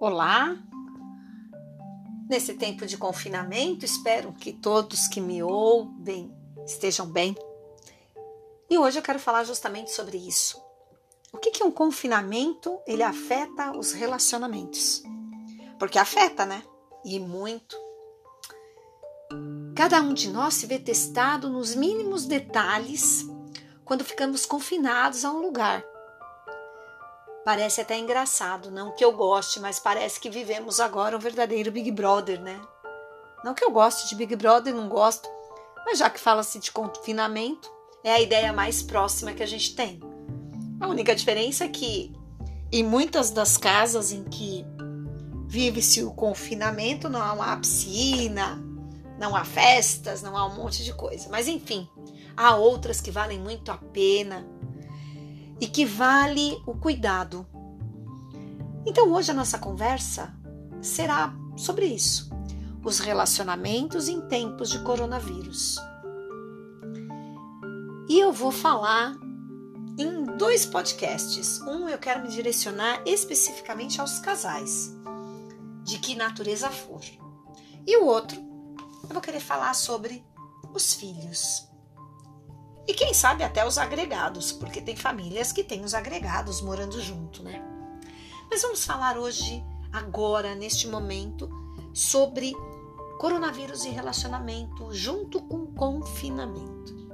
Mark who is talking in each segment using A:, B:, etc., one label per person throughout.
A: Olá! Nesse tempo de confinamento, espero que todos que me ouvem estejam bem. E hoje eu quero falar justamente sobre isso. O que, que um confinamento ele afeta os relacionamentos? Porque afeta, né? E muito. Cada um de nós se vê testado nos mínimos detalhes quando ficamos confinados a um lugar Parece até engraçado, não que eu goste, mas parece que vivemos agora um verdadeiro Big Brother, né? Não que eu goste de Big Brother, não gosto, mas já que fala-se de confinamento, é a ideia mais próxima que a gente tem. A única diferença é que em muitas das casas em que vive-se o confinamento, não há piscina, não há festas, não há um monte de coisa. Mas enfim, há outras que valem muito a pena e que vale o cuidado. Então hoje a nossa conversa será sobre isso: os relacionamentos em tempos de coronavírus. E eu vou falar em dois podcasts. Um eu quero me direcionar especificamente aos casais, de que natureza for. E o outro eu vou querer falar sobre os filhos. E quem sabe até os agregados, porque tem famílias que têm os agregados morando junto, né? Mas vamos falar hoje, agora, neste momento, sobre coronavírus e relacionamento junto com confinamento.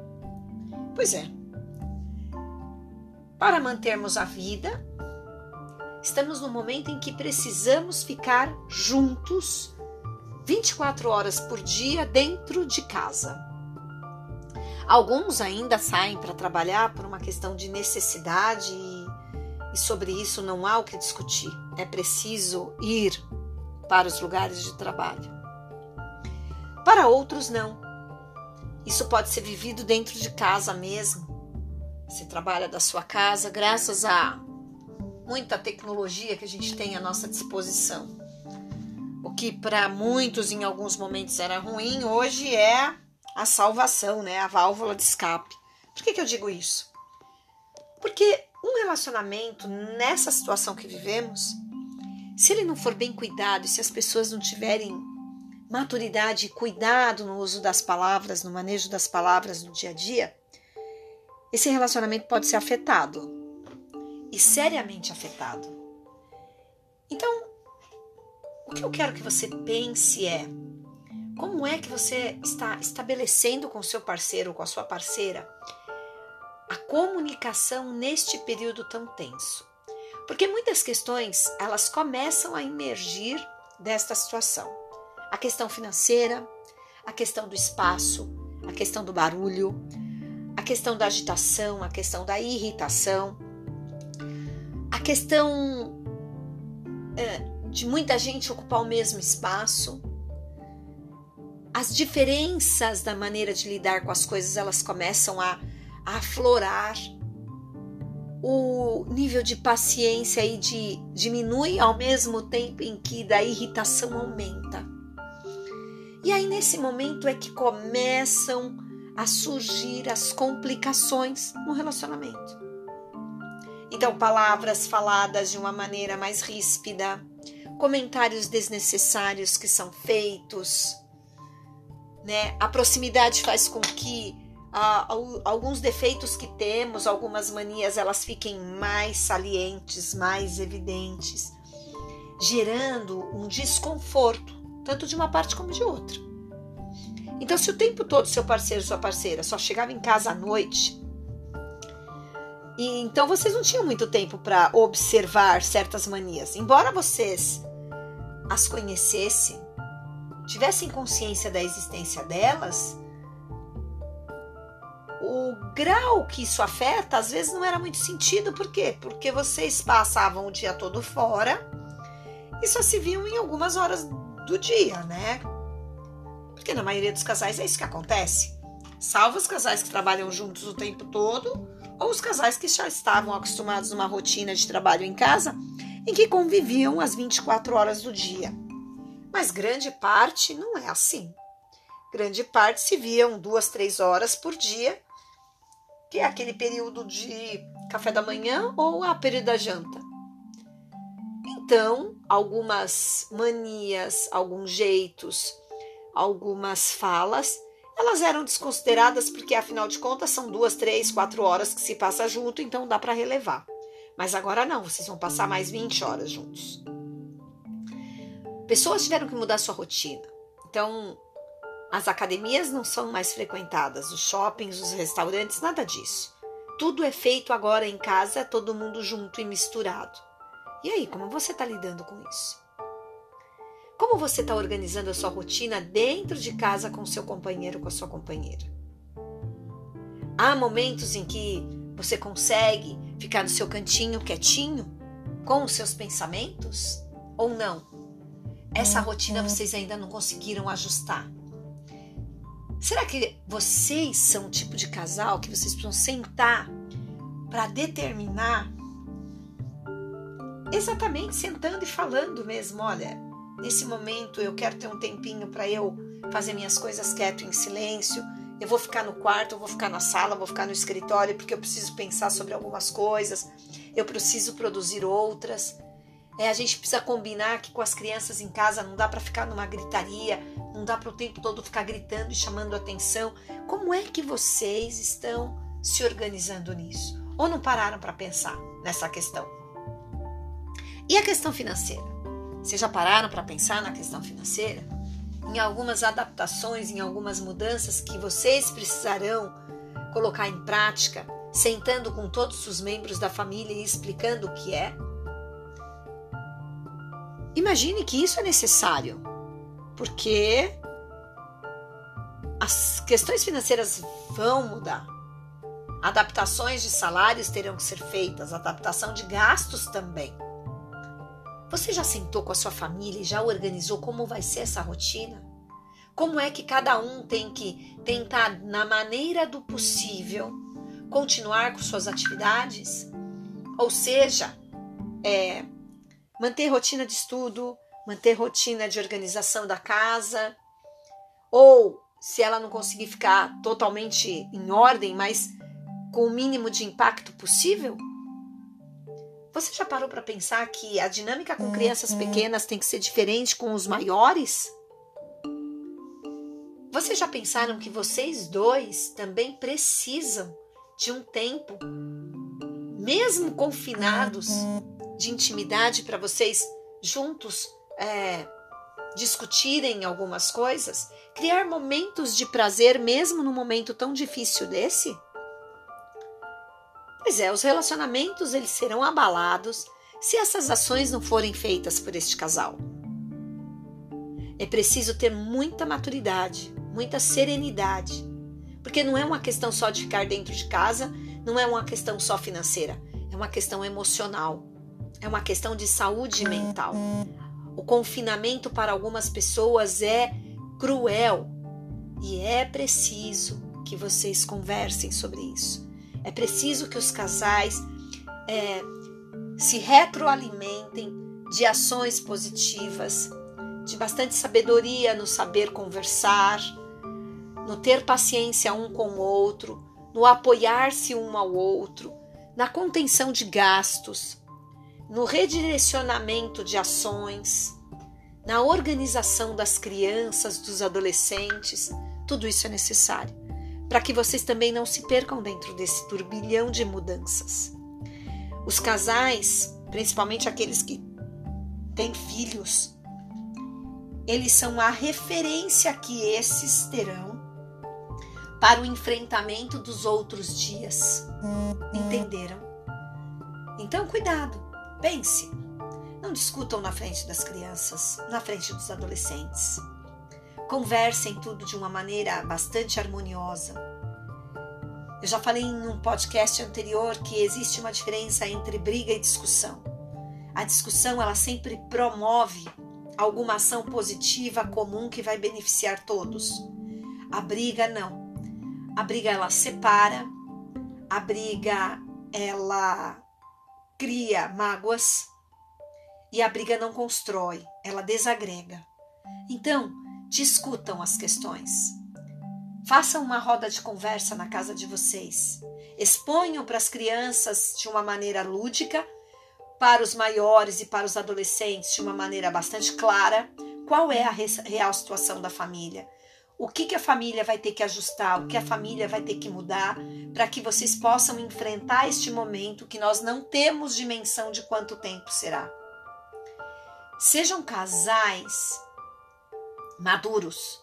A: Pois é. Para mantermos a vida, estamos no momento em que precisamos ficar juntos 24 horas por dia dentro de casa. Alguns ainda saem para trabalhar por uma questão de necessidade e, e sobre isso não há o que discutir. É preciso ir para os lugares de trabalho. Para outros, não. Isso pode ser vivido dentro de casa mesmo. Você trabalha da sua casa graças a muita tecnologia que a gente tem à nossa disposição. O que para muitos em alguns momentos era ruim, hoje é a salvação, né? A válvula de escape. Por que, que eu digo isso? Porque um relacionamento nessa situação que vivemos, se ele não for bem cuidado se as pessoas não tiverem maturidade e cuidado no uso das palavras, no manejo das palavras no dia a dia, esse relacionamento pode ser afetado e seriamente afetado. Então, o que eu quero que você pense é como é que você está estabelecendo com seu parceiro com a sua parceira a comunicação neste período tão tenso? Porque muitas questões, elas começam a emergir desta situação. A questão financeira, a questão do espaço, a questão do barulho, a questão da agitação, a questão da irritação, a questão é, de muita gente ocupar o mesmo espaço, as diferenças da maneira de lidar com as coisas elas começam a, a aflorar. O nível de paciência aí de, diminui ao mesmo tempo em que da irritação aumenta. E aí, nesse momento, é que começam a surgir as complicações no relacionamento. Então, palavras faladas de uma maneira mais ríspida, comentários desnecessários que são feitos, né? A proximidade faz com que ah, alguns defeitos que temos, algumas manias, elas fiquem mais salientes, mais evidentes, gerando um desconforto, tanto de uma parte como de outra. Então, se o tempo todo seu parceiro, sua parceira, só chegava em casa à noite, e então vocês não tinham muito tempo para observar certas manias, embora vocês as conhecessem, tivessem consciência da existência delas, o grau que isso afeta às vezes não era muito sentido, por quê? Porque vocês passavam o dia todo fora e só se viam em algumas horas do dia, né? Porque na maioria dos casais é isso que acontece. Salvo os casais que trabalham juntos o tempo todo, ou os casais que já estavam acostumados numa rotina de trabalho em casa em que conviviam as 24 horas do dia. Mas grande parte não é assim. Grande parte se viam duas, três horas por dia, que é aquele período de café da manhã ou a período da janta. então algumas manias, alguns jeitos, algumas falas, elas eram desconsideradas porque afinal de contas são duas, três, quatro horas que se passa junto, então dá para relevar. Mas agora não, vocês vão passar mais 20 horas juntos. Pessoas tiveram que mudar sua rotina. Então, as academias não são mais frequentadas, os shoppings, os restaurantes, nada disso. Tudo é feito agora em casa, todo mundo junto e misturado. E aí, como você está lidando com isso? Como você está organizando a sua rotina dentro de casa com seu companheiro, com a sua companheira? Há momentos em que você consegue ficar no seu cantinho quietinho, com os seus pensamentos? Ou não? Essa rotina vocês ainda não conseguiram ajustar. Será que vocês são o tipo de casal que vocês precisam sentar para determinar exatamente sentando e falando mesmo, olha, nesse momento eu quero ter um tempinho para eu fazer minhas coisas quieto em silêncio. Eu vou ficar no quarto, eu vou ficar na sala, vou ficar no escritório porque eu preciso pensar sobre algumas coisas, eu preciso produzir outras. É, a gente precisa combinar que com as crianças em casa não dá para ficar numa gritaria, não dá para o tempo todo ficar gritando e chamando atenção. Como é que vocês estão se organizando nisso? Ou não pararam para pensar nessa questão? E a questão financeira? Vocês já pararam para pensar na questão financeira? Em algumas adaptações, em algumas mudanças que vocês precisarão colocar em prática, sentando com todos os membros da família e explicando o que é? Imagine que isso é necessário, porque as questões financeiras vão mudar. Adaptações de salários terão que ser feitas, adaptação de gastos também. Você já sentou com a sua família e já organizou como vai ser essa rotina? Como é que cada um tem que tentar, na maneira do possível, continuar com suas atividades? Ou seja, é, manter rotina de estudo, manter rotina de organização da casa, ou se ela não conseguir ficar totalmente em ordem, mas com o mínimo de impacto possível, você já parou para pensar que a dinâmica com crianças uhum. pequenas tem que ser diferente com os maiores? Vocês já pensaram que vocês dois também precisam de um tempo, mesmo confinados, uhum. De intimidade para vocês juntos é, discutirem algumas coisas? Criar momentos de prazer mesmo num momento tão difícil desse? Pois é, os relacionamentos eles serão abalados se essas ações não forem feitas por este casal. É preciso ter muita maturidade, muita serenidade, porque não é uma questão só de ficar dentro de casa, não é uma questão só financeira, é uma questão emocional, é uma questão de saúde mental. O confinamento para algumas pessoas é cruel e é preciso que vocês conversem sobre isso. É preciso que os casais é, se retroalimentem de ações positivas, de bastante sabedoria no saber conversar, no ter paciência um com o outro, no apoiar-se um ao outro, na contenção de gastos, no redirecionamento de ações, na organização das crianças, dos adolescentes. Tudo isso é necessário para que vocês também não se percam dentro desse turbilhão de mudanças. Os casais, principalmente aqueles que têm filhos, eles são a referência que esses terão para o enfrentamento dos outros dias. Entenderam? Então, cuidado, pense. Não discutam na frente das crianças, na frente dos adolescentes. Conversem tudo de uma maneira bastante harmoniosa. Eu já falei em um podcast anterior que existe uma diferença entre briga e discussão. A discussão ela sempre promove alguma ação positiva comum que vai beneficiar todos. A briga não. A briga ela separa, a briga ela cria mágoas e a briga não constrói, ela desagrega. Então, discutam as questões. Façam uma roda de conversa na casa de vocês. Exponham para as crianças de uma maneira lúdica para os maiores e para os adolescentes de uma maneira bastante clara qual é a real situação da família. O que, que a família vai ter que ajustar, o que a família vai ter que mudar, para que vocês possam enfrentar este momento que nós não temos dimensão de quanto tempo será. Sejam casais maduros,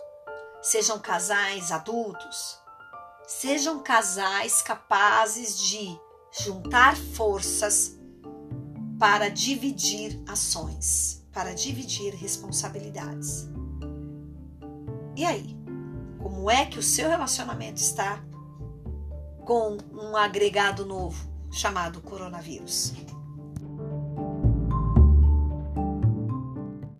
A: sejam casais adultos, sejam casais capazes de juntar forças para dividir ações, para dividir responsabilidades. E aí? Como é que o seu relacionamento está com um agregado novo chamado coronavírus?